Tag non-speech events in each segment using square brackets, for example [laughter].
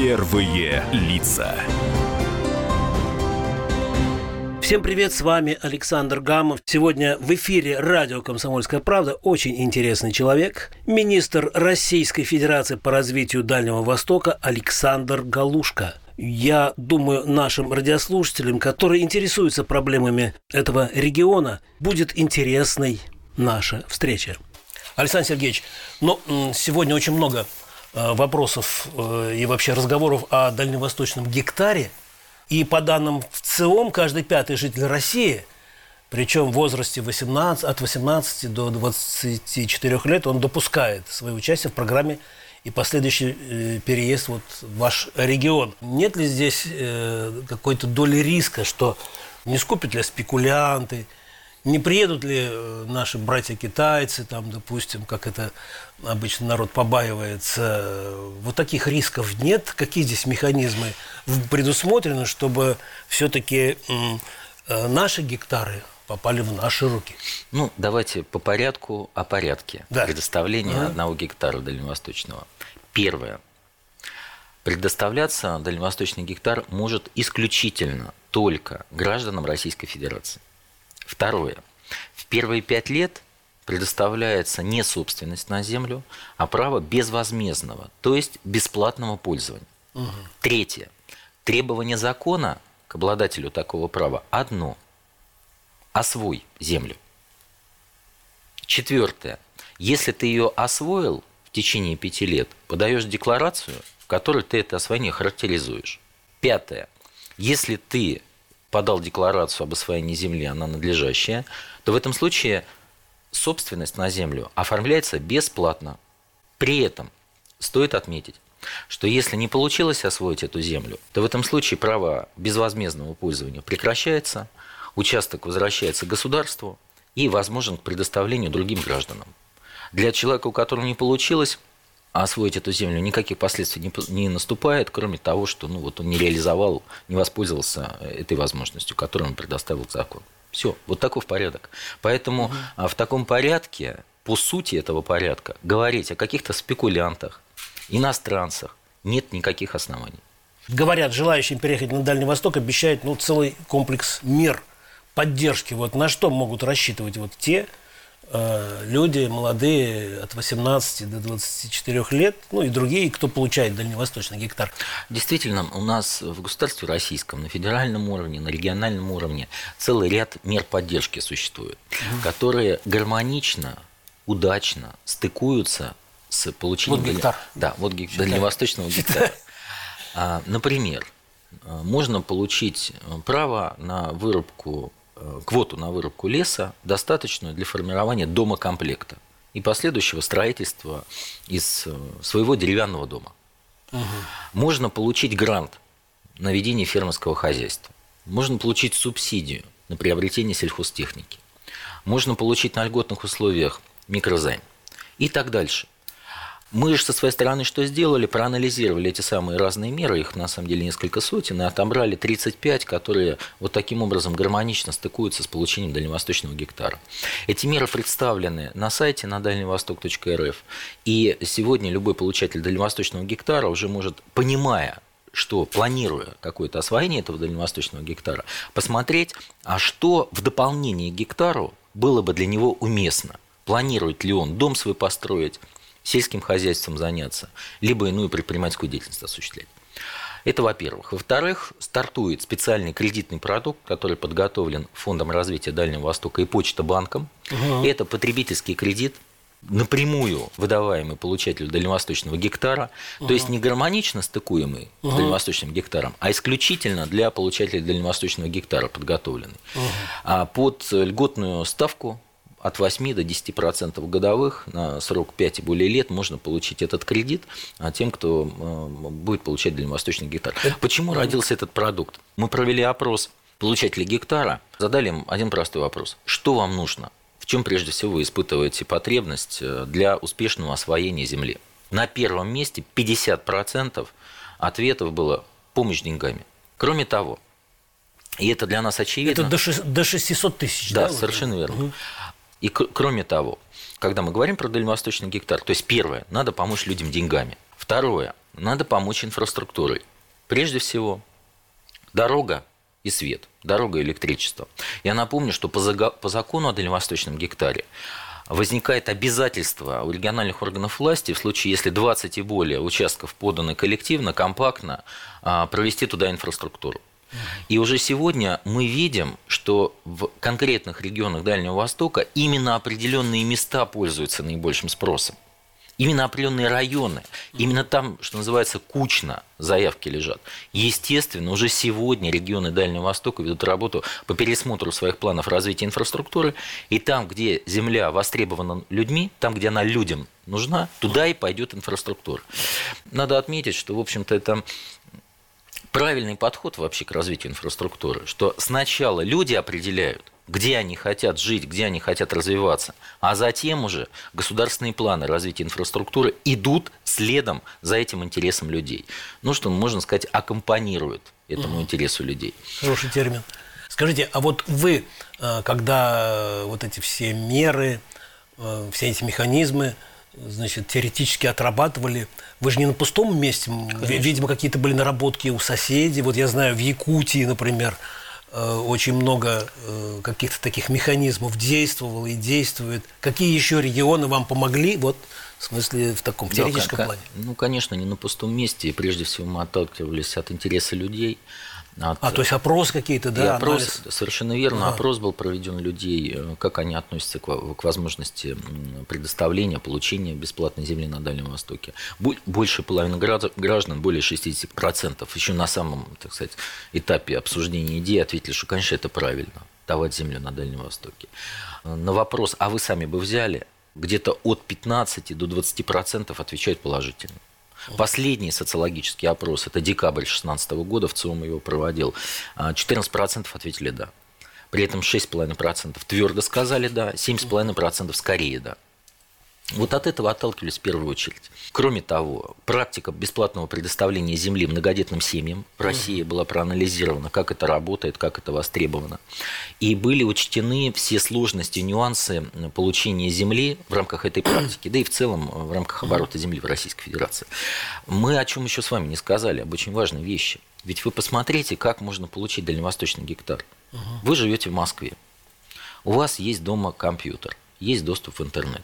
Первые лица. Всем привет, с вами Александр Гамов. Сегодня в эфире радио «Комсомольская правда» очень интересный человек, министр Российской Федерации по развитию Дальнего Востока Александр Галушка. Я думаю, нашим радиослушателям, которые интересуются проблемами этого региона, будет интересной наша встреча. Александр Сергеевич, ну, сегодня очень много вопросов э, и вообще разговоров о дальневосточном гектаре. И по данным в ЦИОМ, каждый пятый житель России, причем в возрасте 18, от 18 до 24 лет, он допускает свое участие в программе и последующий э, переезд вот в ваш регион. Нет ли здесь какой-то доли риска, что не скупят ли спекулянты, не приедут ли э, наши братья-китайцы, там, допустим, как это обычно народ побаивается, вот таких рисков нет? Какие здесь механизмы предусмотрены, чтобы все-таки э, наши гектары попали в наши руки? Ну, давайте по порядку о порядке да. предоставления ага. одного гектара дальневосточного. Первое. Предоставляться дальневосточный гектар может исключительно только гражданам Российской Федерации. Второе. В первые пять лет предоставляется не собственность на землю, а право безвозмездного, то есть бесплатного пользования. Угу. Третье. Требование закона к обладателю такого права одно – освой землю. Четвертое. Если ты ее освоил в течение пяти лет, подаешь декларацию, в которой ты это освоение характеризуешь. Пятое. Если ты подал декларацию об освоении земли, она надлежащая, то в этом случае собственность на землю оформляется бесплатно. При этом стоит отметить, что если не получилось освоить эту землю, то в этом случае право безвозмездного пользования прекращается, участок возвращается государству и возможен к предоставлению другим гражданам. Для человека, у которого не получилось, освоить эту землю, никаких последствий не, не наступает, кроме того, что ну, вот он не реализовал, не воспользовался э, этой возможностью, которую он предоставил закон. Все, вот таков порядок. Поэтому угу. в таком порядке, по сути этого порядка, говорить о каких-то спекулянтах, иностранцах нет никаких оснований. Говорят, желающим переехать на Дальний Восток обещают ну, целый комплекс мер поддержки. Вот на что могут рассчитывать вот те, люди молодые от 18 до 24 лет, ну и другие, кто получает дальневосточный гектар. Действительно, у нас в государстве российском на федеральном уровне, на региональном уровне целый ряд мер поддержки существует, угу. которые гармонично, удачно стыкуются с получением... Вот гектар. Да, вот гектар, дальневосточного гектара. А, например, э, можно получить право на вырубку Э, квоту на вырубку леса, достаточную для формирования дома комплекта и последующего строительства из э, своего деревянного дома. Угу. Можно получить грант на ведение фермерского хозяйства. Можно получить субсидию на приобретение сельхозтехники. Можно получить на льготных условиях микрозайм и так дальше – мы же со своей стороны что сделали? Проанализировали эти самые разные меры, их на самом деле несколько сотен, и отобрали 35, которые вот таким образом гармонично стыкуются с получением дальневосточного гектара. Эти меры представлены на сайте на дальневосток.рф, и сегодня любой получатель дальневосточного гектара уже может, понимая, что планируя какое-то освоение этого дальневосточного гектара, посмотреть, а что в дополнение к гектару было бы для него уместно. Планирует ли он дом свой построить, сельским хозяйством заняться, либо иную предпринимательскую деятельность осуществлять. Это во-первых. Во-вторых, стартует специальный кредитный продукт, который подготовлен Фондом развития Дальнего Востока и Почта банком. Угу. Это потребительский кредит, напрямую выдаваемый получателю дальневосточного гектара, угу. то есть не гармонично стыкуемый угу. с дальневосточным гектаром, а исключительно для получателей дальневосточного гектара подготовленный. Угу. Под льготную ставку от 8 до 10% годовых на срок 5 и более лет можно получить этот кредит а тем, кто э, будет получать дальневосточный гектар. Почему родился этот продукт? Мы провели опрос получателей гектара, задали им один простой вопрос. Что вам нужно? В чем прежде всего вы испытываете потребность э, для успешного освоения земли? На первом месте 50% ответов было помощь деньгами. Кроме того, и это для нас очевидно. Это до 600 тысяч, да? Да, совершенно верно. Угу. И кроме того, когда мы говорим про дальневосточный гектар, то есть первое, надо помочь людям деньгами. Второе, надо помочь инфраструктурой. Прежде всего, дорога и свет, дорога и электричество. Я напомню, что по, закону о дальневосточном гектаре возникает обязательство у региональных органов власти в случае, если 20 и более участков поданы коллективно, компактно, а, провести туда инфраструктуру. И уже сегодня мы видим, что в конкретных регионах Дальнего Востока именно определенные места пользуются наибольшим спросом. Именно определенные районы, именно там, что называется, кучно заявки лежат. Естественно, уже сегодня регионы Дальнего Востока ведут работу по пересмотру своих планов развития инфраструктуры, и там, где земля востребована людьми, там, где она людям нужна, туда и пойдет инфраструктура. Надо отметить, что, в общем-то, это правильный подход вообще к развитию инфраструктуры, что сначала люди определяют, где они хотят жить, где они хотят развиваться, а затем уже государственные планы развития инфраструктуры идут следом за этим интересом людей. Ну, что можно сказать, аккомпанируют этому угу. интересу людей. Хороший термин. Скажите, а вот вы, э, когда вот эти все меры, э, все эти механизмы значит, теоретически отрабатывали. Вы же не на пустом месте. Конечно. Видимо, какие-то были наработки у соседей. Вот я знаю, в Якутии, например, э, очень много э, каких-то таких механизмов действовало и действует. Какие еще регионы вам помогли? Вот в смысле, в таком теоретическом да, плане. Ну, конечно, не на пустом месте. Прежде всего мы отталкивались от интереса людей. От... А, то есть опрос какие-то, да? И опрос, анализ? совершенно верно. Ага. Опрос был проведен людей, э, как они относятся к, к возможности предоставления, получения бесплатной земли на Дальнем Востоке. Больше половины граждан, более 60%, еще на самом, так сказать, этапе обсуждения идеи ответили, что, конечно, это правильно, давать землю на Дальнем Востоке. Э, на вопрос, а вы сами бы взяли, где-то от 15 до 20% отвечают положительно. Последний социологический опрос, это декабрь 2016 года, в ЦИОМ его проводил, 14% а, ответили «да». При этом 6,5% твердо сказали «да», 7,5% скорее «да». Вот от этого отталкивались в первую очередь. Кроме того, практика бесплатного предоставления земли многодетным семьям в России была проанализирована, как это работает, как это востребовано. И были учтены все сложности, нюансы получения земли в рамках этой практики, да и в целом в рамках оборота земли в Российской Федерации. Мы о чем еще с вами не сказали, об очень важной вещи. Ведь вы посмотрите, как можно получить дальневосточный гектар. Вы живете в Москве. У вас есть дома компьютер, есть доступ в интернет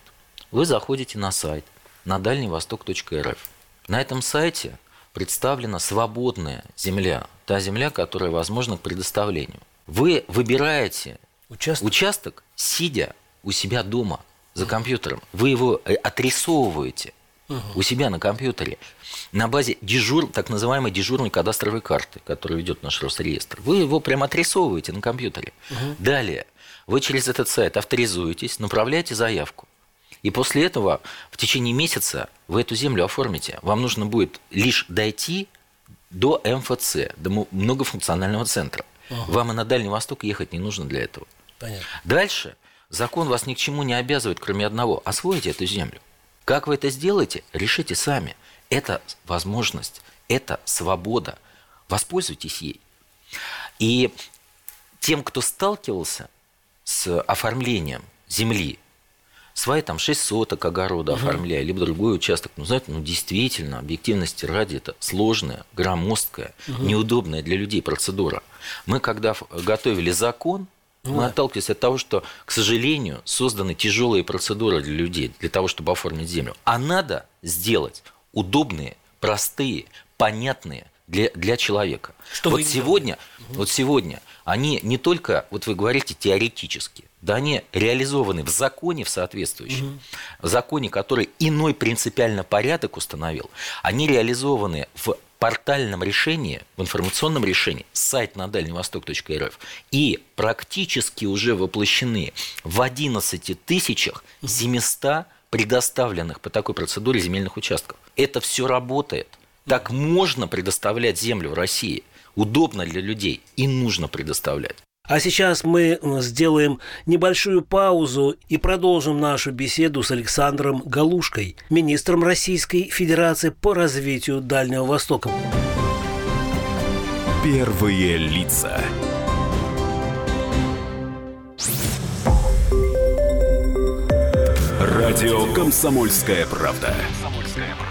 вы заходите на сайт на дальневосток.рф. На этом сайте представлена свободная земля, та земля, которая возможна к предоставлению. Вы выбираете участок, участок сидя у себя дома за компьютером. Вы его э, отрисовываете угу. у себя на компьютере на базе дежур, так называемой дежурной кадастровой карты, которую ведет наш Росреестр. Вы его прямо отрисовываете на компьютере. Угу. Далее вы через этот сайт авторизуетесь, направляете заявку. И после этого в течение месяца вы эту землю оформите. Вам нужно будет лишь дойти до МФЦ, до многофункционального центра. Ага. Вам и на Дальний Восток ехать не нужно для этого. Понятно. Дальше закон вас ни к чему не обязывает, кроме одного – освоите эту землю. Как вы это сделаете, решите сами. Это возможность, это свобода. Воспользуйтесь ей. И тем, кто сталкивался с оформлением земли свои там 6 соток огорода угу. оформляя, либо другой участок. Ну, знаете, ну, действительно, объективности ради, это сложная, громоздкая, угу. неудобная для людей процедура. Мы, когда готовили закон, мы да. отталкивались от того, что, к сожалению, созданы тяжелые процедуры для людей, для того, чтобы оформить землю. А надо сделать удобные, простые, понятные для, для человека. Что вот сегодня, угу. вот сегодня они не только, вот вы говорите, теоретически, да они реализованы в законе в соответствующем, угу. в законе, который иной принципиально порядок установил, они реализованы в портальном решении, в информационном решении, сайт на дальневосток.рф, и практически уже воплощены в 11 тысячах 700 предоставленных по такой процедуре земельных участков. Это все работает. Так можно предоставлять землю в России. Удобно для людей и нужно предоставлять. А сейчас мы сделаем небольшую паузу и продолжим нашу беседу с Александром Галушкой, министром Российской Федерации по развитию Дальнего Востока. Первые лица. Радио «Комсомольская правда».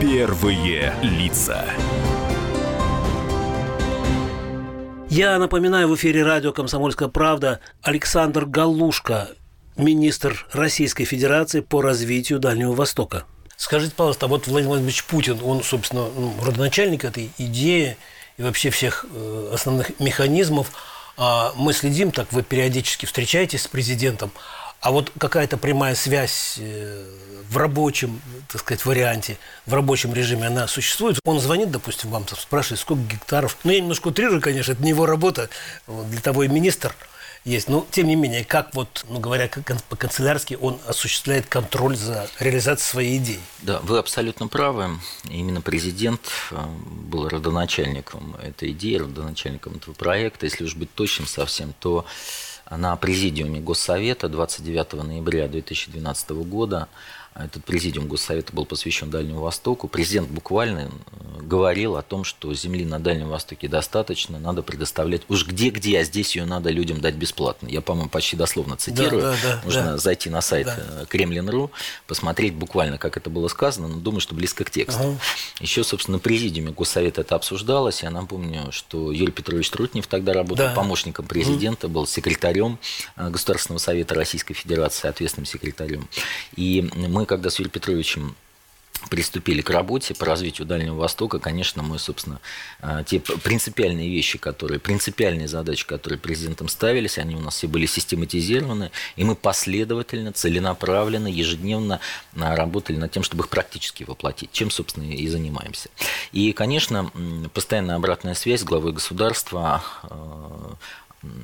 Первые лица. Я напоминаю, в эфире радио «Комсомольская правда» Александр Галушка, министр Российской Федерации по развитию Дальнего Востока. Скажите, пожалуйста, а вот Владимир Владимирович Путин, он, собственно, ну, родоначальник этой идеи и вообще всех э, основных механизмов. А мы следим, так вы периодически встречаетесь с президентом, а вот какая-то прямая связь э, в рабочем, так сказать, варианте, в рабочем режиме она существует. Он звонит, допустим, вам, спрашивает, сколько гектаров. Ну, я немножко утрирую, конечно, это не его работа, для того и министр есть. Но, тем не менее, как вот, ну, говоря по-канцелярски, он осуществляет контроль за реализацией своей идеи. Да, вы абсолютно правы. Именно президент э, был родоначальником этой идеи, родоначальником этого проекта. Если уж быть точным совсем, то на президиуме Госсовета 29 ноября 2012 года этот президиум Госсовета был посвящен Дальнему Востоку. Президент буквально э, говорил о том, что земли на Дальнем Востоке достаточно, надо предоставлять уж где-где, а здесь ее надо людям дать бесплатно. Я, по-моему, почти дословно цитирую. Да, да, да, Можно да. зайти на сайт да. Э, Кремлин.ру, посмотреть буквально, как это было сказано, но думаю, что близко к тексту. Ага. Еще, собственно, на президиуме Госсовета это обсуждалось. Я напомню, что Юрий Петрович Трутнев тогда работал да. помощником президента, был секретарем э, Государственного совета Российской Федерации, ответственным секретарем. И мы когда с Юрием Петровичем приступили к работе по развитию Дальнего Востока, конечно, мы, собственно, э, те принципиальные вещи, которые, принципиальные задачи, которые президентом ставились, они у нас все были систематизированы, и мы последовательно, целенаправленно, ежедневно э, работали над тем, чтобы их практически воплотить, чем, собственно, и занимаемся. И, конечно, постоянная обратная связь с главой государства э,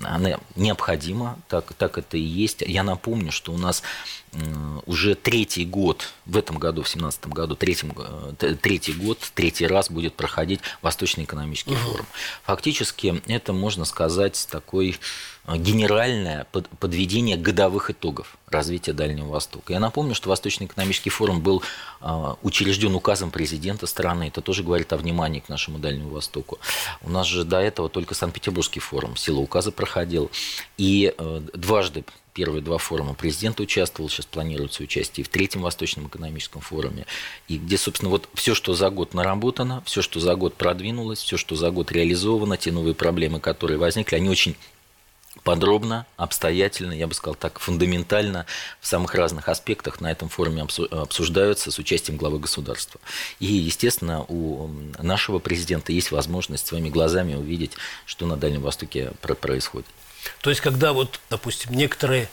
она необходима, так, так это и есть. Я напомню, что у нас уже третий год, в этом году, в 2017 году, третьим, э, третий год, третий раз будет проходить Восточный экономический угу. форум. Фактически это, можно сказать, такой э, генеральное подведение годовых итогов развития Дальнего Востока. Я напомню, что Восточный экономический форум был э, учрежден указом президента страны. Это тоже говорит о внимании к нашему Дальнему Востоку. У нас же до этого только Санкт-Петербургский форум сила указа проходил. И дважды первые два форума президент участвовал, сейчас планируется участие в третьем Восточном экономическом форуме, и где, собственно, вот все, что за год наработано, все, что за год продвинулось, все, что за год реализовано, те новые проблемы, которые возникли, они очень подробно, обстоятельно, я бы сказал так, фундаментально в самых разных аспектах на этом форуме обсуждаются с участием главы государства. И, естественно, у нашего президента есть возможность своими глазами увидеть, что на Дальнем Востоке происходит. То есть, когда вот, допустим, некоторые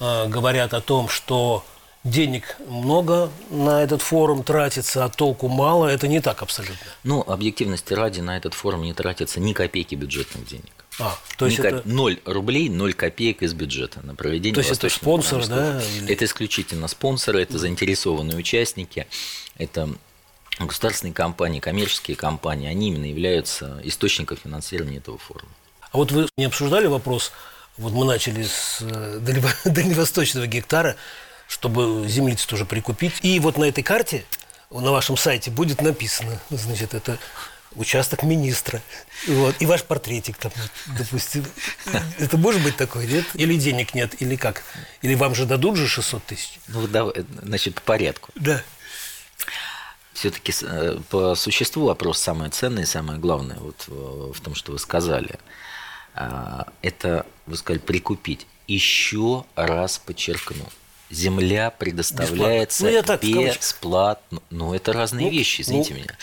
э, говорят о том, что денег много на этот форум тратится, а толку мало, это не так абсолютно. Ну, объективности ради, на этот форум не тратится ни копейки бюджетных денег. А, то есть это... 0 рублей, 0 копеек из бюджета на проведение То есть это спонсор, да? Это исключительно спонсоры, это заинтересованные участники, это государственные компании, коммерческие компании, они именно являются источником финансирования этого форума. А вот вы не обсуждали вопрос, вот мы начали с э, [laughs] дальневосточного гектара, чтобы землицы тоже прикупить. И вот на этой карте, на вашем сайте будет написано, значит, это участок министра. Вот. И ваш портретик там, допустим. Это может быть такое, нет? Или денег нет, или как? Или вам же дадут же 600 тысяч? Ну, да, значит, по порядку. Да. Все-таки э, по существу вопрос самое ценное и самое главное вот в том, что вы сказали – а, это, вы сказали, прикупить. Еще раз подчеркну, земля предоставляется бесплатно. Ну, я так, бесплатно. Ну, это разные ну, вещи, извините ну. меня.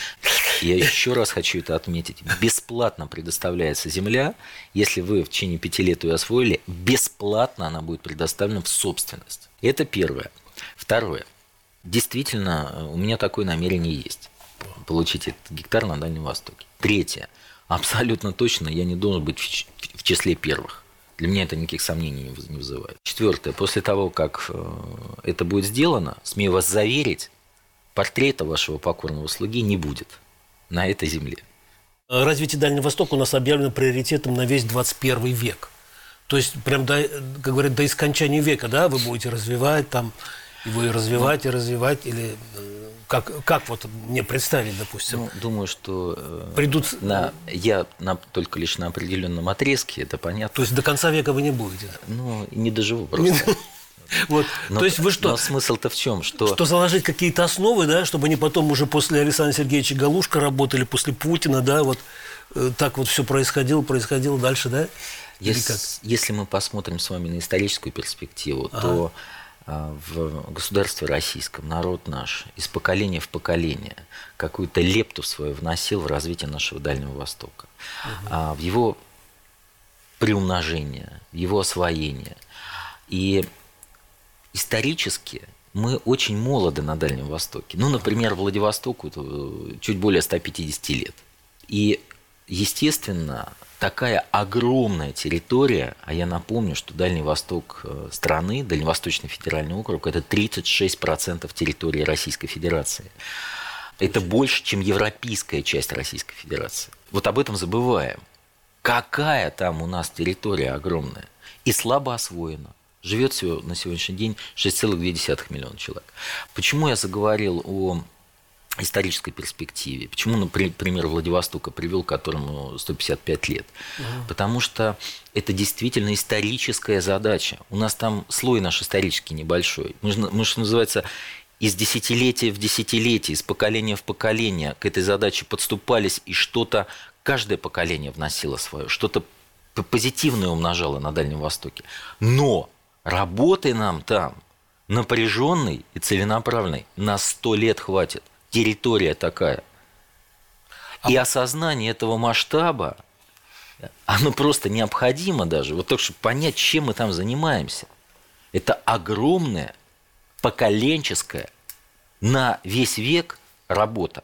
Я еще раз хочу это отметить. Бесплатно предоставляется земля. Если вы в течение пяти лет ее освоили, бесплатно она будет предоставлена в собственность. Это первое. Второе. Действительно, у меня такое намерение есть. Получить этот гектар на Дальнем Востоке. Третье абсолютно точно я не должен быть в числе первых. Для меня это никаких сомнений не вызывает. Четвертое. После того, как э, это будет сделано, смею вас заверить, портрета вашего покорного слуги не будет на этой земле. Развитие Дальнего Востока у нас объявлено приоритетом на весь 21 век. То есть, прям, до, как говорят, до искончания века, да, вы будете развивать там, его и развивать, и развивать, или э, как, как вот мне представить, допустим? Ну, думаю, что э, придут... на, я на, только лишь на определенном отрезке, это понятно. То есть до конца века вы не будете? Ну, не доживу просто. [laughs] Вот. Но, То есть вы что? Но смысл-то в чем? Что... что заложить какие-то основы, да, чтобы они потом уже после Александра Сергеевича Галушка работали, после Путина, да, вот э, так вот все происходило, происходило дальше, да? Если, если мы посмотрим с вами на историческую перспективу, ага. то в государстве российском народ наш из поколения в поколение какую-то лепту свою вносил в развитие нашего Дальнего Востока, угу. в его приумножение, в его освоение. И исторически мы очень молоды на Дальнем Востоке. Ну, например, Владивостоку э, чуть более 150 лет. И, естественно, такая огромная территория, а я напомню, что Дальний Восток э, страны, Дальневосточный федеральный округ, это 36% территории Российской Федерации. Это больше, чем европейская часть Российской Федерации. Вот об этом забываем. Какая там у нас территория огромная и слабо освоена живет всего на сегодняшний день 6,2 миллиона человек. Почему я заговорил о исторической перспективе. Почему, например, Владивостока привел, которому 155 лет? Угу. Потому что это действительно историческая задача. У нас там слой наш исторический небольшой. Мы, мы что называется, из десятилетия в десятилетие, из поколения в поколение к этой задаче подступались, и что-то каждое поколение вносило свое, что-то позитивное умножало на Дальнем Востоке. Но Работы нам там напряженной и целенаправленной на сто лет хватит. Территория такая. А и осознание этого масштаба, оно просто необходимо даже, вот так, чтобы понять, чем мы там занимаемся. Это огромная, поколенческая, на весь век работа.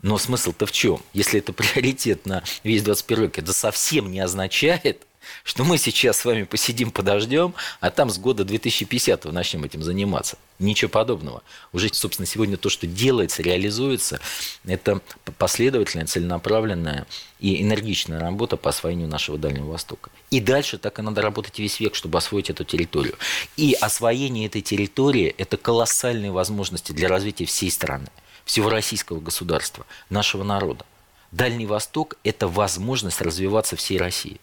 Но смысл-то в чем? Если это приоритет на весь 21 век, это совсем не означает, что мы сейчас с вами посидим, подождем, а там с года 2050 начнем этим заниматься. Ничего подобного. Уже, собственно, сегодня то, что делается, реализуется, это последовательная, целенаправленная и энергичная работа по освоению нашего Дальнего Востока. И дальше так и надо работать весь век, чтобы освоить эту территорию. И освоение этой территории – это колоссальные возможности для развития всей страны, всего российского государства, нашего народа. Дальний Восток – это возможность развиваться всей России.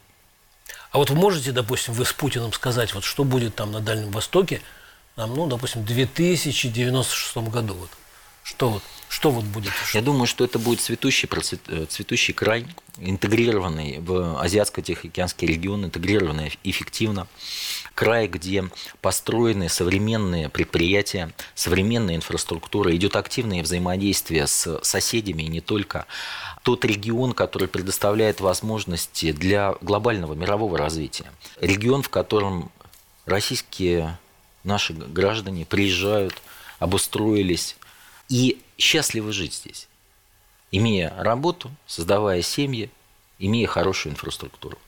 А вот вы можете, допустим, вы с Путиным сказать, вот что будет там на Дальнем Востоке, там, ну, допустим, в 2096 году, вот, что вот, что вот будет? Я думаю, что это будет цветущий, э, цветущий край, интегрированный в Азиатско-Тихоокеанский регион, интегрированный эффективно. Край, где построены современные предприятия, современная инфраструктура, идет активное взаимодействие с соседями и не только. Тот регион, который предоставляет возможности для глобального мирового развития. Регион, в котором российские наши граждане приезжают, обустроились, и счастливы жить здесь, имея работу, создавая семьи, имея хорошую инфраструктуру.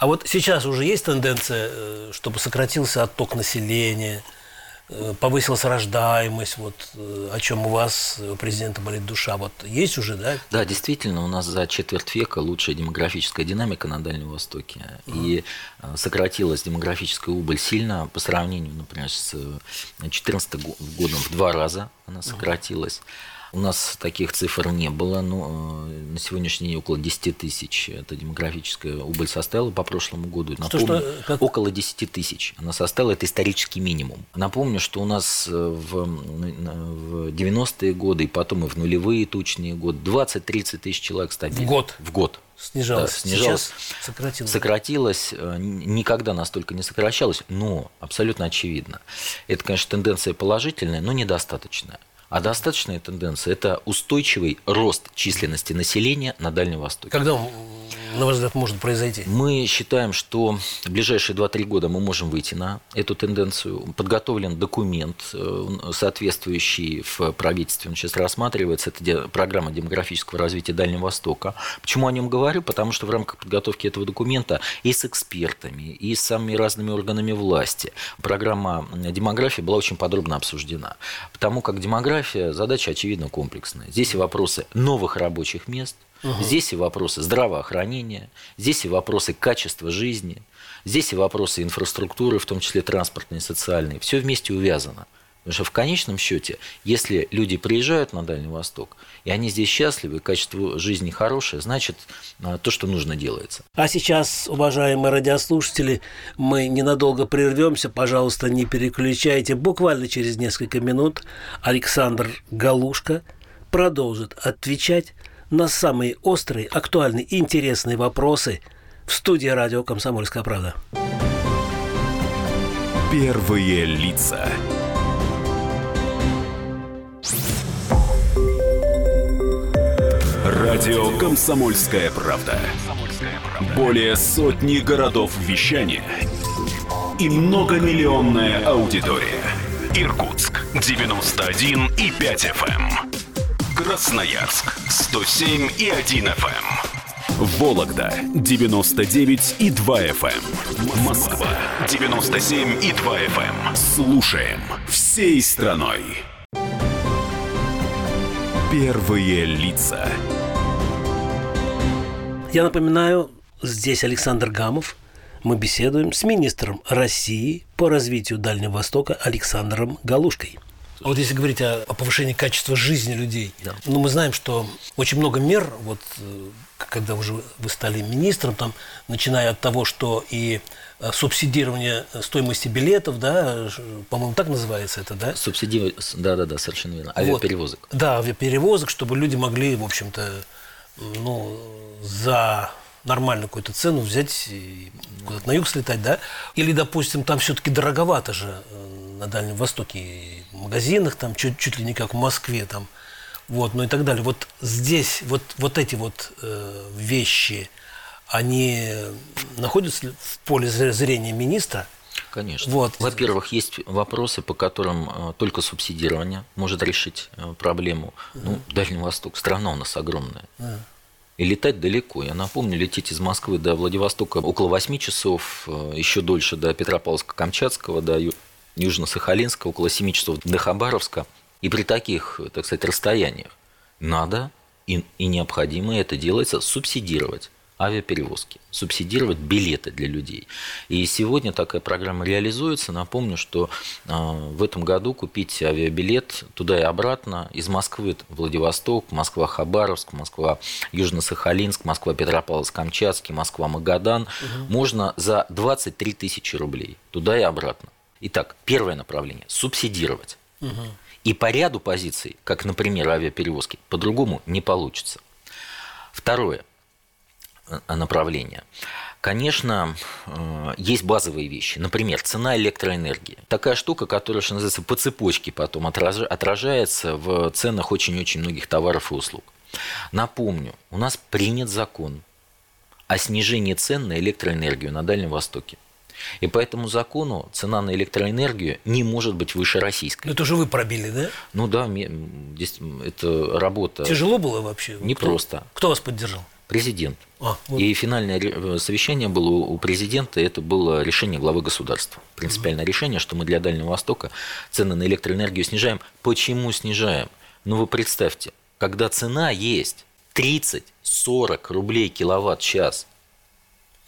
А вот сейчас уже есть тенденция, э, чтобы сократился отток населения, Э, повысилась рождаемость, вот э, о чем у вас, у президента болит душа, вот есть уже, да? Да, действительно, у нас за четверть века лучшая демографическая динамика на Дальнем Востоке. Uh-huh. И сократилась демографическая убыль сильно по сравнению, например, с 2014 годом в два раза она сократилась. Uh-huh. У нас таких цифр не было, но э, на сегодняшний день около 10 тысяч это демографическая убыль составила по прошлому году. Напомню, что, что, как... Около 10 тысяч она составила, это исторический минимум. Напомню, что у нас э, в, в 90-е годы и потом и в нулевые тучные годы 20-30 тысяч человек стабильно. В год? В год. Снижалось. Да, снижалось. Сейчас сократилось. Сократилось. Э, никогда настолько не сокращалось, но абсолютно очевидно. Это, конечно, тенденция положительная, но недостаточная. А достаточная тенденция – это устойчивый рост численности населения на Дальнем Востоке. Когда на ваш взгляд, может произойти? Мы считаем, что в ближайшие 2-3 года мы можем выйти на эту тенденцию. Подготовлен документ, э, соответствующий в правительстве, он сейчас рассматривается, это программа демографического развития Дальнего Востока. Почему о нем говорю? Потому что в рамках подготовки этого документа и с экспертами, и с самыми разными органами власти программа демографии была очень подробно обсуждена. Потому как демография задача, очевидно, комплексная. Здесь и вопросы новых рабочих мест – Угу. Здесь и вопросы здравоохранения, здесь и вопросы качества жизни, здесь и вопросы инфраструктуры, в том числе транспортной и социальной. Все вместе увязано. Потому что в конечном счете, если люди приезжают на Дальний Восток, и они здесь счастливы, качество жизни хорошее, значит, а, то, что нужно, делается. А сейчас, уважаемые радиослушатели, мы ненадолго прервемся. Пожалуйста, не переключайте. Буквально через несколько минут Александр Галушка продолжит отвечать на самые острые, актуальные и интересные вопросы в студии радио «Комсомольская правда». Первые лица. Радио «Комсомольская правда». Более сотни городов вещания и многомиллионная аудитория. Иркутск 91 и 5 FM. Красноярск 107 и 1 FM. Эм. Вологда 99 и 2 FM. Эм. Москва 97 и 2 FM. Эм. Слушаем всей страной. Первые лица. Я напоминаю, здесь Александр Гамов. Мы беседуем с министром России по развитию Дальнего Востока Александром Галушкой. А вот если говорить о, о повышении качества жизни людей, да. ну мы знаем, что очень много мер, вот э, когда уже вы стали министром, там, начиная от того, что и э, субсидирование стоимости билетов, да, по-моему, так называется это, да? Субсидирование, да-да-да, совершенно верно. Авиаперевозок. Вот. Да, авиаперевозок, чтобы люди могли, в общем-то, ну, за нормальную какую-то цену взять и куда-то на юг слетать, да? Или, допустим, там все-таки дороговато же э, на Дальнем Востоке магазинах, там чуть, чуть ли не как в Москве, там, вот, ну и так далее. Вот здесь вот, вот эти вот э, вещи, они находятся в поле зрения министра? Конечно. Вот. Во-первых, есть вопросы, по которым э, только субсидирование может решить э, проблему. Uh-huh. Ну, Дальний Восток, страна у нас огромная. Uh-huh. И летать далеко. Я напомню, лететь из Москвы до Владивостока около 8 часов, э, еще дольше до Петропавловска-Камчатского, до Южно-Сахалинска, около 7 часов до Хабаровска. И при таких, так сказать, расстояниях надо и, и необходимо это делается субсидировать авиаперевозки, субсидировать билеты для людей. И сегодня такая программа реализуется. Напомню, что а, в этом году купить авиабилет туда и обратно из Москвы Владивосток, Москва-Хабаровск, Москва-Южно-Сахалинск, Москва-Петропавловск-Камчатский, Москва-Магадан угу. можно за 23 тысячи рублей туда и обратно. Итак, первое направление – субсидировать. Угу. И по ряду позиций, как, например, авиаперевозки, по-другому не получится. Второе э, направление. Конечно, э, есть базовые вещи. Например, цена электроэнергии. Такая штука, которая, что называется, по цепочке потом отражается в ценах очень-очень многих товаров и услуг. Напомню, у нас принят закон о снижении цен на электроэнергию на Дальнем Востоке. И по этому закону цена на электроэнергию не может быть выше российской. Ну, это же вы пробили, да? Ну да, здесь это работа. Тяжело было вообще? Не кто, просто. Кто вас поддержал? Президент. А, вот. И финальное э, совещание было у президента, это было решение главы государства. Принципиальное угу. решение, что мы для Дальнего Востока цены на электроэнергию снижаем. Почему снижаем? Ну вы представьте, когда цена есть 30-40 рублей киловатт-час,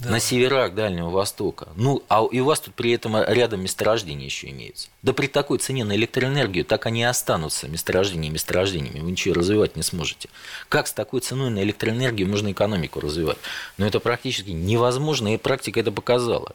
да. на северах Дальнего Востока. Ну, а и у вас тут при этом рядом месторождения еще имеются. Да при такой цене на электроэнергию так они и останутся месторождениями, месторождениями. Вы ничего развивать не сможете. Как с такой ценой на электроэнергию можно экономику развивать? Но это практически невозможно, и практика это показала.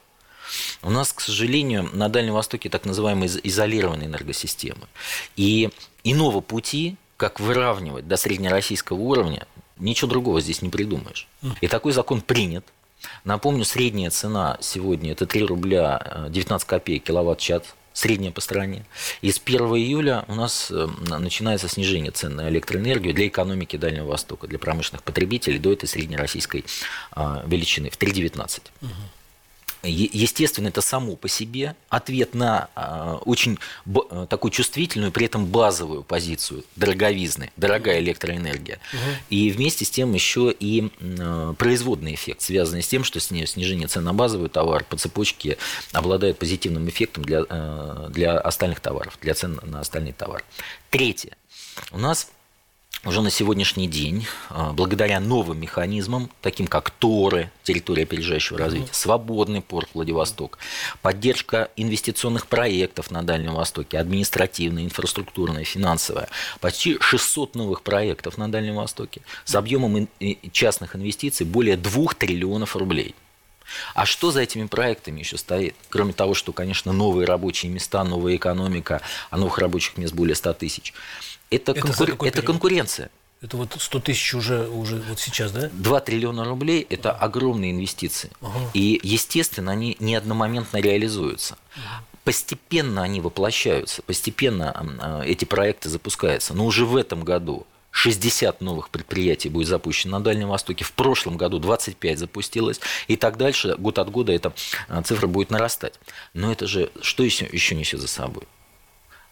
У нас, к сожалению, на Дальнем Востоке так называемые изолированные энергосистемы. И иного пути, как выравнивать до среднероссийского уровня, ничего другого здесь не придумаешь. И такой закон принят – Напомню, средняя цена сегодня это 3 рубля 19 э, копеек киловатт-час средняя по стране. И с 1 июля у нас э, начинается снижение цен на электроэнергию для экономики Дальнего Востока, для промышленных потребителей до этой среднероссийской а, величины в 3,19. Угу. Естественно, это само по себе ответ на а, очень такую чувствительную, при этом базовую позицию дороговизны, дорогая электроэнергия. Угу. И вместе с тем еще и а, производный эффект, связанный с тем, что снижение цен на базовый товар по цепочке обладает позитивным эффектом для, а, для остальных товаров, для цен на остальные товары. Третье. У нас уже на сегодняшний день, а, благодаря новым механизмам, таким как ТОРы, территория опережающего развития, свободный порт Владивосток, поддержка инвестиционных проектов на Дальнем Востоке, административная, инфраструктурная, финансовая, почти 600 новых проектов на Дальнем Востоке с объемом частных инвестиций более 2 триллионов рублей. А что за этими проектами еще стоит? Кроме того, что, конечно, новые рабочие места, новая экономика, а новых рабочих мест более 100 тысяч. Это, это, конкур... это конкуренция. Это вот 100 тысяч уже, уже вот сейчас, да? 2 триллиона рублей – это огромные инвестиции. Ага. И, естественно, они не одномоментно реализуются. Ага. Постепенно они воплощаются, постепенно а, эти проекты запускаются. Но уже в этом году 60 новых предприятий будет запущено на Дальнем Востоке. В прошлом году 25 запустилось. И так дальше, год от года эта а, цифра будет нарастать. Но это же что еще, еще несет за собой?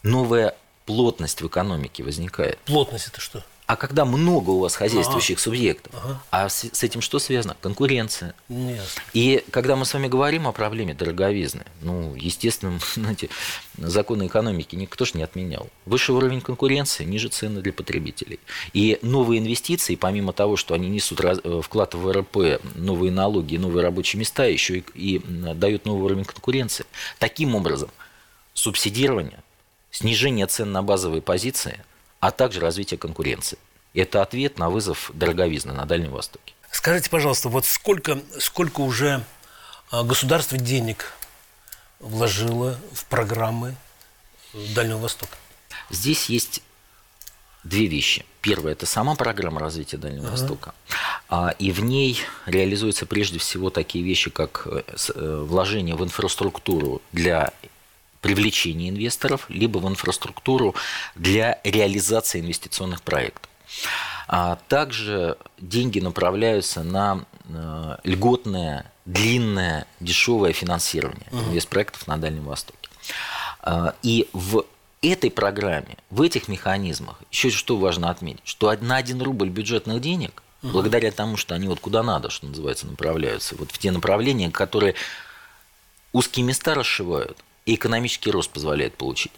Новая плотность в экономике возникает. Плотность это что? А когда много у вас хозяйствующих ага. субъектов, ага. а с, с этим что связано? Конкуренция. Нет. И когда мы с вами говорим о проблеме дороговизны, ну, естественно, [laughs] знаете, законы экономики никто же не отменял. Выше уровень конкуренции, ниже цены для потребителей. И новые инвестиции, помимо того, что они несут э, вклад в ВРП, новые налоги, новые рабочие места, еще и, и дают новый уровень конкуренции. Таким образом, субсидирование снижение цен на базовые позиции, а также развитие конкуренции. Это ответ на вызов дороговизны на Дальнем Востоке. Скажите, пожалуйста, вот сколько, сколько уже а, государство денег вложило в программы Дальнего Востока? Здесь есть две вещи. Первое – это сама программа развития Дальнего uh-huh. Востока. А, и в ней реализуются прежде всего такие вещи, как э, э, вложение в инфраструктуру для привлечения инвесторов, либо в инфраструктуру для реализации инвестиционных проектов. А также деньги направляются на э, льготное, длинное, дешевое финансирование uh-huh. инвестпроектов на Дальнем Востоке. А, и в этой программе, в этих механизмах, еще что важно отметить, что на 1 рубль бюджетных денег, благодаря тому, что они вот куда надо, что называется, направляются, вот в те направления, которые узкие места расшивают, и экономический рост позволяет получить.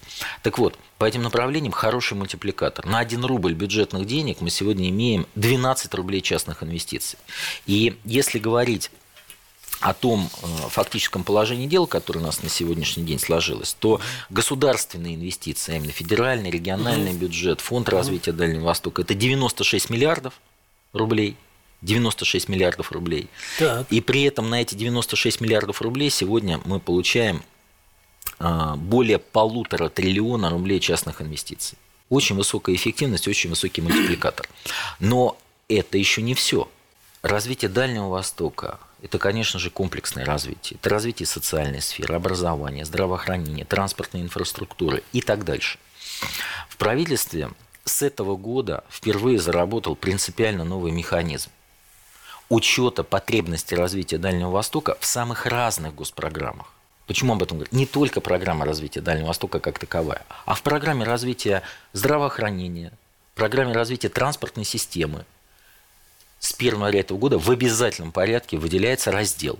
Так вот, по этим направлениям хороший мультипликатор. На 1 рубль бюджетных денег мы сегодня имеем 12 рублей частных инвестиций. И если говорить о том э, фактическом положении дел, которое у нас на сегодняшний день сложилось, то государственные инвестиции, а именно федеральный, региональный бюджет, фонд развития Дальнего Востока, это 96 миллиардов рублей. 96 миллиардов рублей. Так. И при этом на эти 96 миллиардов рублей сегодня мы получаем более полутора триллиона рублей частных инвестиций. Очень высокая эффективность, очень высокий мультипликатор. Но это еще не все. Развитие Дальнего Востока – это, конечно же, комплексное развитие. Это развитие социальной сферы, образования, здравоохранения, транспортной инфраструктуры и так дальше. В правительстве с этого года впервые заработал принципиально новый механизм учета потребностей развития Дальнего Востока в самых разных госпрограммах. Почему об этом говорю? Не только программа развития Дальнего Востока как таковая, а в программе развития здравоохранения, программе развития транспортной системы с 1 января этого года в обязательном порядке выделяется раздел,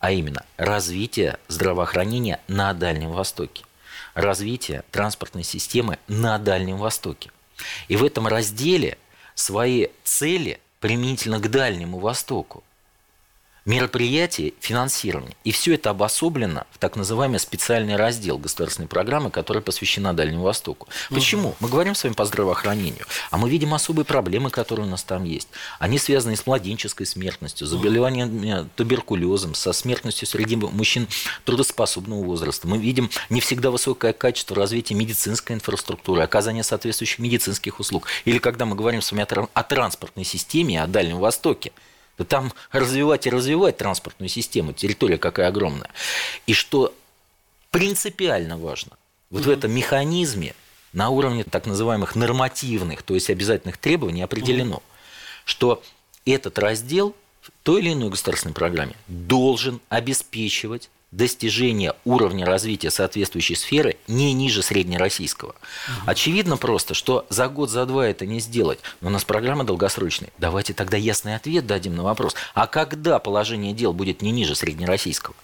а именно развитие здравоохранения на Дальнем Востоке, развитие транспортной системы на Дальнем Востоке. И в этом разделе свои цели применительно к Дальнему Востоку мероприятий, финансирования. И все это обособлено в так называемый специальный раздел государственной программы, которая посвящена Дальнему Востоку. Почему? Мы говорим с вами по здравоохранению, а мы видим особые проблемы, которые у нас там есть. Они связаны с младенческой смертностью, заболеванием туберкулезом, со смертностью среди мужчин трудоспособного возраста. Мы видим не всегда высокое качество развития медицинской инфраструктуры, оказания соответствующих медицинских услуг. Или когда мы говорим с вами о транспортной системе, о Дальнем Востоке – да там развивать и развивать транспортную систему, территория какая огромная. И что принципиально важно. Вот в этом механизме на уровне так называемых нормативных, то есть обязательных требований определено, что этот раздел в той или иной государственной программе должен обеспечивать достижение уровня развития соответствующей сферы не ниже среднероссийского. Угу. Очевидно просто, что за год, за два это не сделать. Но у нас программа долгосрочная. Давайте тогда ясный ответ дадим на вопрос. А когда положение дел будет не ниже среднероссийского?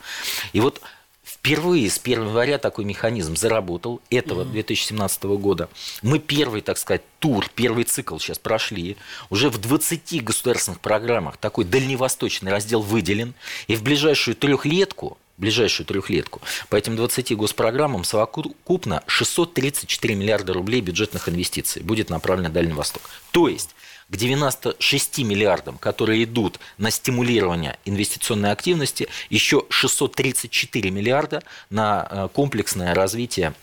И вот Впервые с 1 января такой механизм заработал этого 2017 года. Мы первый, так сказать, тур, первый цикл сейчас прошли. Уже в 20 государственных программах такой дальневосточный раздел выделен. И в ближайшую трехлетку ближайшую трехлетку. По этим 20 госпрограммам совокупно 634 миллиарда рублей бюджетных инвестиций будет направлено на Дальний Восток. То есть к 96 миллиардам, которые идут на стимулирование инвестиционной активности, еще 634 миллиарда на э, комплексное развитие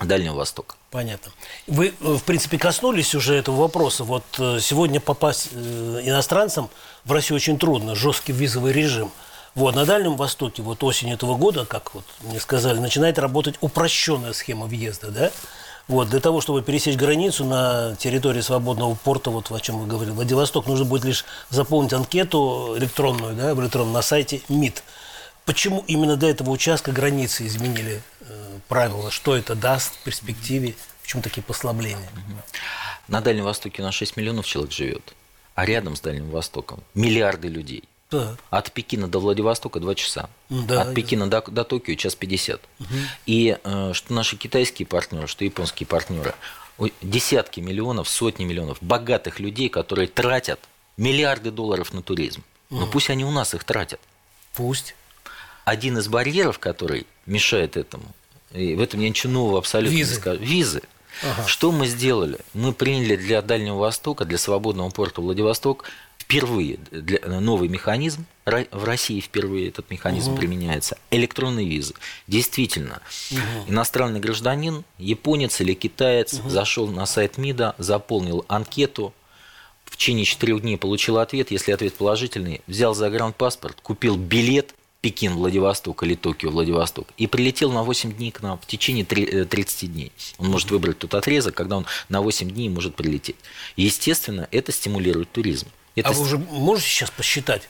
Дальнего Востока. Понятно. Вы, э, в принципе, коснулись уже этого вопроса. Вот э, сегодня попасть иностранцам в Россию очень трудно, жесткий визовый режим. Вот, на Дальнем Востоке вот осенью этого года, как вот мне сказали, начинает работать упрощенная схема въезда, да? Вот, для того, чтобы пересечь границу на территории свободного порта, вот о чем вы говорили, Владивосток, нужно будет лишь заполнить анкету электронную, да, в на сайте МИД. Почему именно до этого участка границы изменили э, правила? Что это даст в перспективе? Почему такие послабления? На Дальнем Востоке у нас 6 миллионов человек живет, а рядом с Дальним Востоком миллиарды людей. Да. От Пекина до Владивостока 2 часа. Да, От Пекина до, до Токио час 50. Угу. И э, что наши китайские партнеры, что японские партнеры, десятки миллионов, сотни миллионов богатых людей, которые тратят миллиарды долларов на туризм. Угу. Но пусть они у нас их тратят. Пусть. Один из барьеров, который мешает этому, и в этом я ничего нового абсолютно Визы. не скажу. Визы. Ага. Что мы сделали? Мы приняли для Дальнего Востока, для свободного порта Владивосток впервые для, новый механизм, в России впервые этот механизм угу. применяется, электронные визы. Действительно, угу. иностранный гражданин, японец или китаец, угу. зашел на сайт МИДа, заполнил анкету, в течение четырех дней получил ответ, если ответ положительный, взял загранпаспорт, купил билет Пекин, Владивосток или Токио, Владивосток, и прилетел на 8 дней к нам в течение 30 э, дней. Он может выбрать тот отрезок, когда он на 8 дней может прилететь. Естественно, это стимулирует туризм. Это... А вы уже можете сейчас посчитать,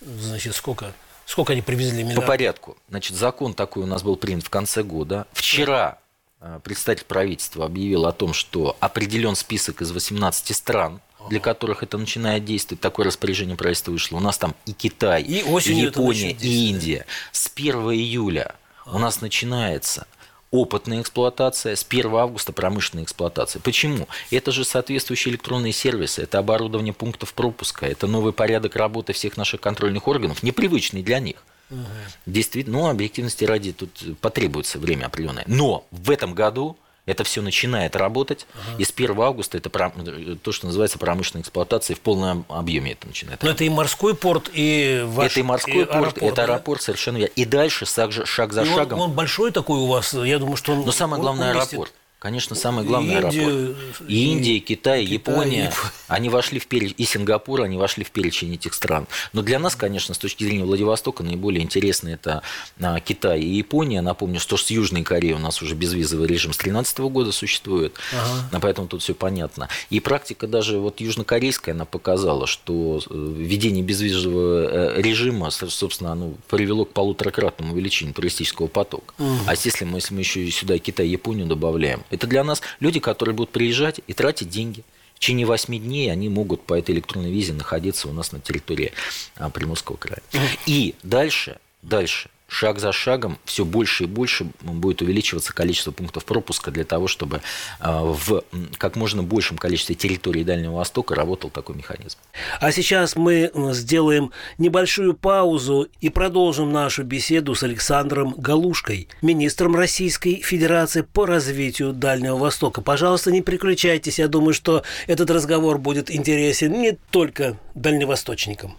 значит, сколько, сколько они привезли миллиардов? По порядку. Значит, закон такой у нас был принят в конце года. Вчера э, представитель правительства объявил о том, что определен список из 18 стран, для которых это начинает действовать, такое распоряжение правительства вышло. У нас там и Китай, и, и Япония, и Индия. С 1 июля у нас начинается опытная эксплуатация, с 1 августа промышленная эксплуатация. Почему? Это же соответствующие электронные сервисы, это оборудование пунктов пропуска, это новый порядок работы всех наших контрольных органов, непривычный для них. Угу. Действительно, ну, объективности ради тут потребуется время определенное. Но в этом году это все начинает работать, ага. и с 1 августа это то, что называется промышленная эксплуатация, в полном объеме это начинает Но это и морской порт, и ваш... Это и морской и порт, аэропорт, это да? аэропорт, совершенно верно. И дальше, шаг за и шагом... Он, он большой такой у вас, я думаю, что он... Но самое главное, он аэропорт. Конечно, самый главный Индию, аэропорт. И Индия, и Китай, Китай Япония, Япония, они вошли в перечень, и Сингапур, они вошли в перечень этих стран. Но для нас, конечно, с точки зрения Владивостока, наиболее интересно это а, Китай и Япония. Напомню, что с Южной Кореей у нас уже безвизовый режим с 2013 года существует, ага. Поэтому тут все понятно. И практика даже вот южнокорейская, она показала, что э, введение безвизового э, режима, собственно, оно привело к полуторакратному увеличению туристического потока. Угу. А если мы, если мы еще сюда Китай и Японию добавляем, это для нас люди, которые будут приезжать и тратить деньги. В течение 8 дней они могут по этой электронной визе находиться у нас на территории а, Приморского края. И дальше, дальше шаг за шагом все больше и больше будет увеличиваться количество пунктов пропуска для того, чтобы а, в как можно большем количестве территорий Дальнего Востока работал такой механизм. А сейчас мы сделаем небольшую паузу и продолжим нашу беседу с Александром Галушкой, министром Российской Федерации по развитию Дальнего Востока. Пожалуйста, не переключайтесь. Я думаю, что этот разговор будет интересен не только дальневосточникам.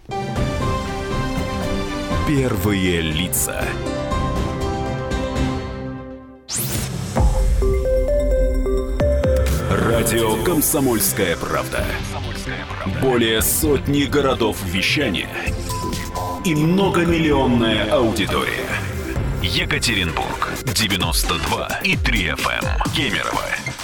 Первые лица. Радио Комсомольская правда". Более сотни городов вещания и многомиллионная аудитория. Екатеринбург, 92 и 3 FM. Кемерово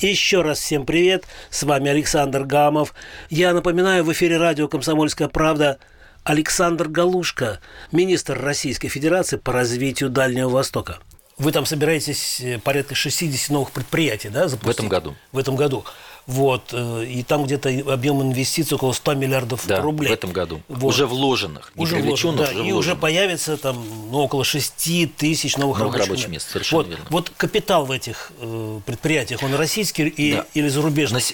Еще раз всем привет, с вами Александр Гамов. Я напоминаю, в эфире радио «Комсомольская правда» Александр Галушка, министр Российской Федерации по развитию Дальнего Востока. Вы там собираетесь э, порядка 60 новых предприятий, да, запустить? В этом году. В этом году. Вот, э, и там где-то объем инвестиций около 100 миллиардов да, рублей. в этом году. Вот. Уже вложенных, уже вложенных, да, уже и уже появится там ну, около 6 тысяч новых, новых рабочих, рабочих мест. Совершенно вот, верно. вот капитал в этих э, предприятиях, он российский и, Да. или зарубежный? На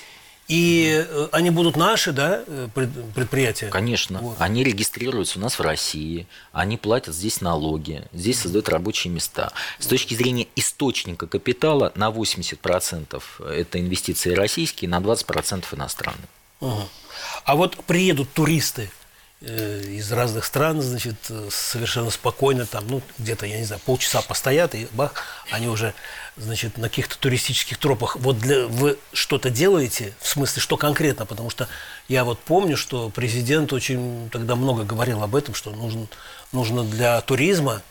И э, они будут наши, да, э, пред- предприятия? Конечно. Вот. Они регистрируются у нас в России, они платят здесь налоги, здесь создают рабочие места. С точки зрения источника капитала на 80% это инвестиции российские, на 20% иностранные. Ага. А вот приедут туристы э, из разных стран, значит, э, совершенно спокойно, там, ну, где-то, я не знаю, полчаса постоят, и бах, они уже, значит, на каких-то туристических тропах. Вот для, вы что-то делаете, в смысле, что конкретно? Потому что я вот помню, что президент очень тогда много говорил об этом, что нужно, нужно для туризма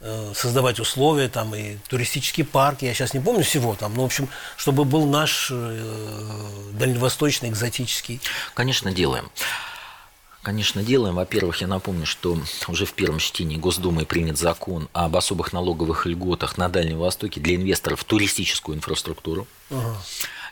э, создавать условия, там, и туристические парки, я сейчас не помню всего там, но, в общем, чтобы был наш э, дальневосточный, экзотический. Конечно, делаем. Конечно, делаем. Во-первых, я напомню, что уже в первом чтении Госдумой принят закон об особых налоговых льготах на Дальнем Востоке для инвесторов в туристическую инфраструктуру.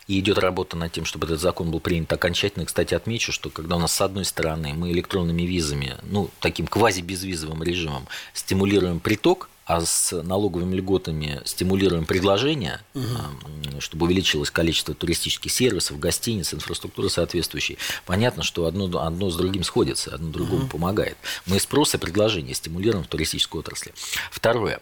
И идет работа над тем, чтобы этот закон был принят окончательно. И, кстати, отмечу, что когда у нас с одной стороны мы электронными визами, ну, таким квази-безвизовым режимом стимулируем приток, а с налоговыми льготами стимулируем предложение, а, чтобы увеличилось количество туристических сервисов, гостиниц, инфраструктуры соответствующей. Понятно, что одно, одно с другим сходится, одно другому помогает. Мы спрос и предложение стимулируем в туристической отрасли. Второе.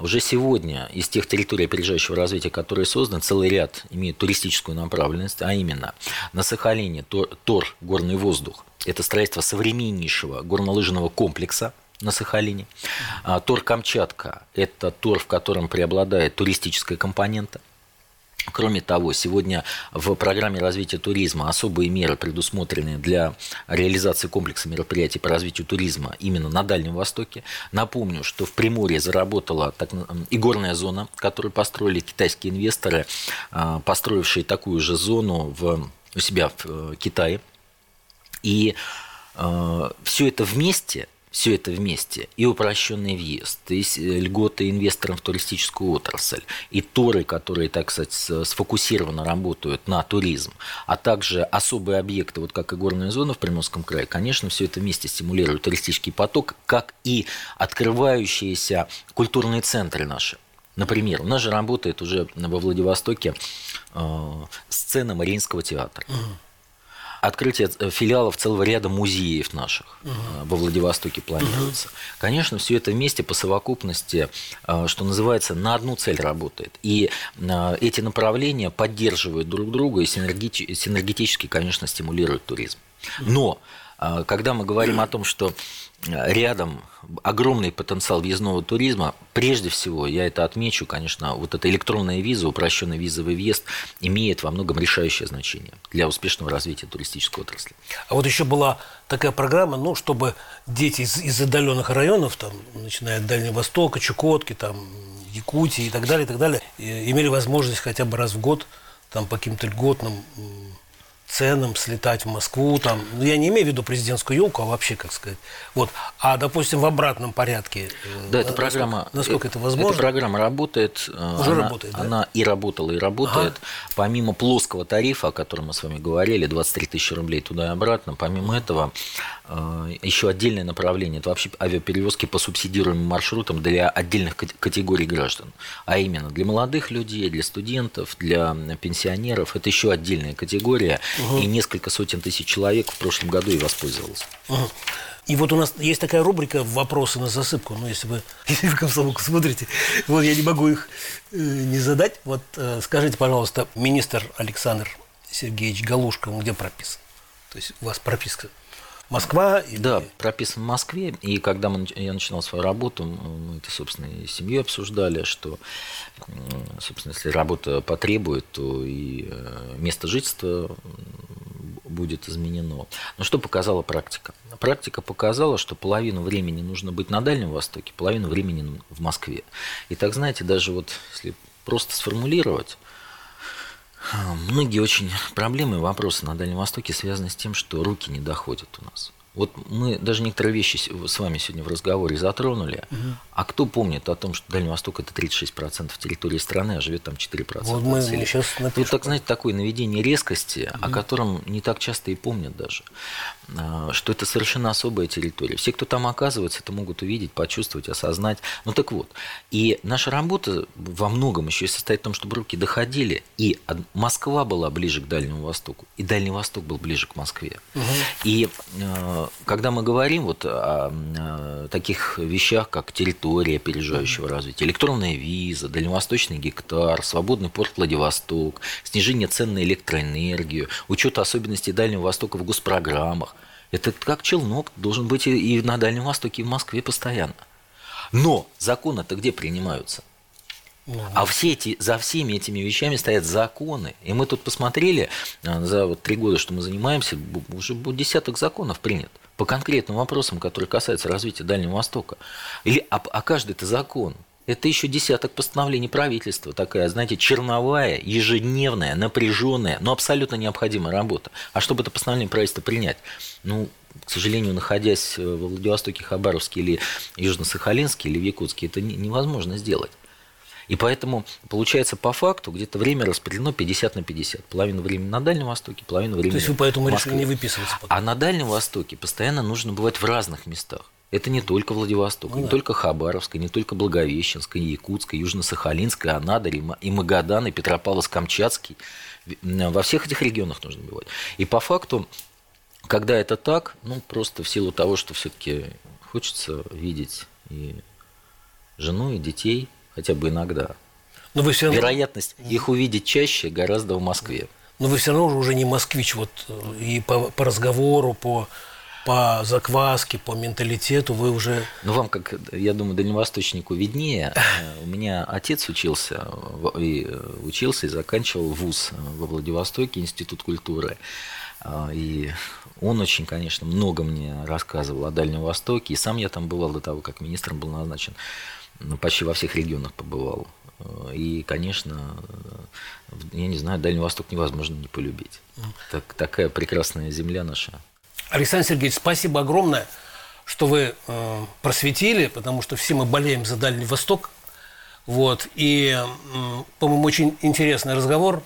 Уже сегодня из тех территорий опережающего развития, которые созданы, целый ряд имеют туристическую направленность, а именно на Сахалине Тор, Тор горный воздух. Это строительство современнейшего горнолыжного комплекса, на Сахалине. А, Тор Камчатка – это тур, в котором преобладает туристическая компонента. Кроме того, сегодня в программе развития туризма особые меры предусмотрены для реализации комплекса мероприятий по развитию туризма именно на Дальнем Востоке. Напомню, что в Приморье заработала так, и горная зона, которую построили китайские инвесторы, а, построившие такую же зону в, у себя в э, Китае. И все это вместе, все это вместе, и упрощенный въезд, и э, льготы инвесторам в туристическую отрасль, и торы, которые, так сказать, сфокусированно работают на туризм, а также особые объекты, вот как и горная зона в Приморском крае, конечно, все это вместе стимулирует туристический поток, как и открывающиеся культурные центры наши. Например, у нас же работает уже во Владивостоке э, сцена Мариинского театра открытие э, филиалов целого ряда музеев наших э, во Владивостоке планируется. Конечно, все это вместе по совокупности, э, что называется, на одну цель работает. И эти направления поддерживают друг друга и синергетически, конечно, стимулируют туризм. Но когда мы говорим о том, что рядом огромный потенциал въездного туризма, прежде всего, я это отмечу, конечно, вот эта электронная виза, упрощенный визовый въезд имеет во многом решающее значение для успешного развития туристической отрасли. А вот еще была такая программа, ну, чтобы дети из, из отдаленных районов, там, начиная от Дальнего Востока, Чукотки, там, Якутии и так далее, и так далее, имели возможность хотя бы раз в год там по каким-то льготным ценам слетать в Москву, там, ну, я не имею в виду президентскую елку, а вообще, как сказать, вот, а, допустим, в обратном порядке. э, Да, эта программа... Насколько э, это возможно? Эта программа работает. э, Уже она, работает, да? Она и работала, и работает. Помимо плоского тарифа, о котором мы с вами говорили, 23 тысячи рублей туда и обратно, помимо этого э, еще отдельное направление. Это вообще авиаперевозки по субсидируемым маршрутам для отдельных кат- категорий граждан. А именно для молодых людей, для студентов, для пенсионеров. Это еще отдельная категория. И несколько сотен тысяч человек в прошлом году и воспользовался. Мгм. И вот у нас есть такая рубрика «Вопросы на засыпку». Ну, если вы, [laughs] если вы комсомолку смотрите, вот я не могу их э, не задать. Вот э, скажите, пожалуйста, министр Александр Сергеевич Галушка, он где прописан? То есть у вас прописка Москва? Или... Да, прописан в Москве. И когда мы, я начинал свою работу, мы это, собственно, и с семьей обсуждали, что, собственно, если работа потребует, то и э, место жительства будет изменено. Но что показала практика? Практика показала, что половину времени нужно быть на Дальнем Востоке, половину времени в Москве. И так, знаете, даже вот если просто сформулировать, многие очень проблемы и вопросы на Дальнем Востоке связаны с тем, что руки не доходят у нас. Вот мы даже некоторые вещи с вами сегодня в разговоре затронули. Угу. А кто помнит о том, что Дальний Восток это 36% территории страны, а живет там 4% вот мы, мы сейчас напишем. Вот так, знаете, такое наведение резкости, угу. о котором не так часто и помнят даже. А, что это совершенно особая территория. Все, кто там оказывается, это могут увидеть, почувствовать, осознать. Ну так вот. И наша работа во многом еще и состоит в том, чтобы руки доходили. И Москва была ближе к Дальнему Востоку, и Дальний Восток был ближе к Москве. Угу. И а, когда мы говорим вот о таких вещах, как территория опережающего развития, электронная виза, дальневосточный гектар, свободный порт Владивосток, снижение цен на электроэнергию, учет особенностей Дальнего Востока в госпрограммах, это как челнок должен быть и на Дальнем Востоке, и в Москве постоянно. Но законы-то где принимаются? А все эти, за всеми этими вещами стоят законы. И мы тут посмотрели, а, за вот три года, что мы занимаемся, уже десяток законов принят по конкретным вопросам, которые касаются развития Дальнего Востока. Или, а, а каждый это закон. Это еще десяток постановлений правительства, такая, знаете, черновая, ежедневная, напряженная, но абсолютно необходимая работа. А чтобы это постановление правительства принять, ну, к сожалению, находясь в Владивостоке, Хабаровске или Южно-Сахалинске или в Якутске, это невозможно сделать. И поэтому получается по факту где-то время распределено 50 на 50. Половину времени на Дальнем Востоке, половину времени То есть вы поэтому решили не выписываться? Потом. А на Дальнем Востоке постоянно нужно бывать в разных местах. Это не только Владивосток, ну, не да. только Хабаровская, не только Благовещенская, Якутская, Южно-Сахалинская, Анадырь, и Магадан, и Петропавловск-Камчатский. Во всех этих регионах нужно бывать. И по факту, когда это так, ну, просто в силу того, что все-таки хочется видеть и жену, и детей – хотя бы иногда. Но вы все равно... Вероятность их увидеть чаще гораздо в Москве. Но вы все равно уже не москвич, вот э, и по, по разговору, по, по закваске, по менталитету вы уже... Ну, вам, как, я думаю, дальневосточнику виднее. Э, у меня отец учился, и э, учился и заканчивал вуз во Владивостоке, Институт культуры. И он очень, конечно, много мне рассказывал о Дальнем Востоке. И сам я там бывал до того, как министром был назначен ну, почти во всех регионах побывал. И, конечно, я не знаю, Дальний Восток невозможно не полюбить. Так, такая прекрасная земля наша. Александр Сергеевич, спасибо огромное, что вы э, просветили, потому что все мы болеем за Дальний Восток. Вот. И, э, по-моему, очень интересный разговор.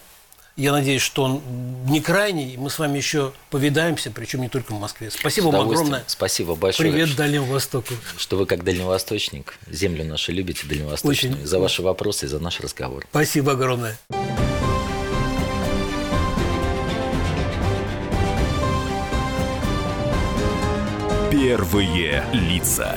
Я надеюсь, что он не крайний. Мы с вами еще повидаемся, причем не только в Москве. Спасибо вам огромное. Спасибо большое. Привет Дальнему Востоку. Что вы как дальневосточник, землю нашу любите дальневосточную. Очень. За ваши вопросы и за наш разговор. Спасибо огромное. Первые лица.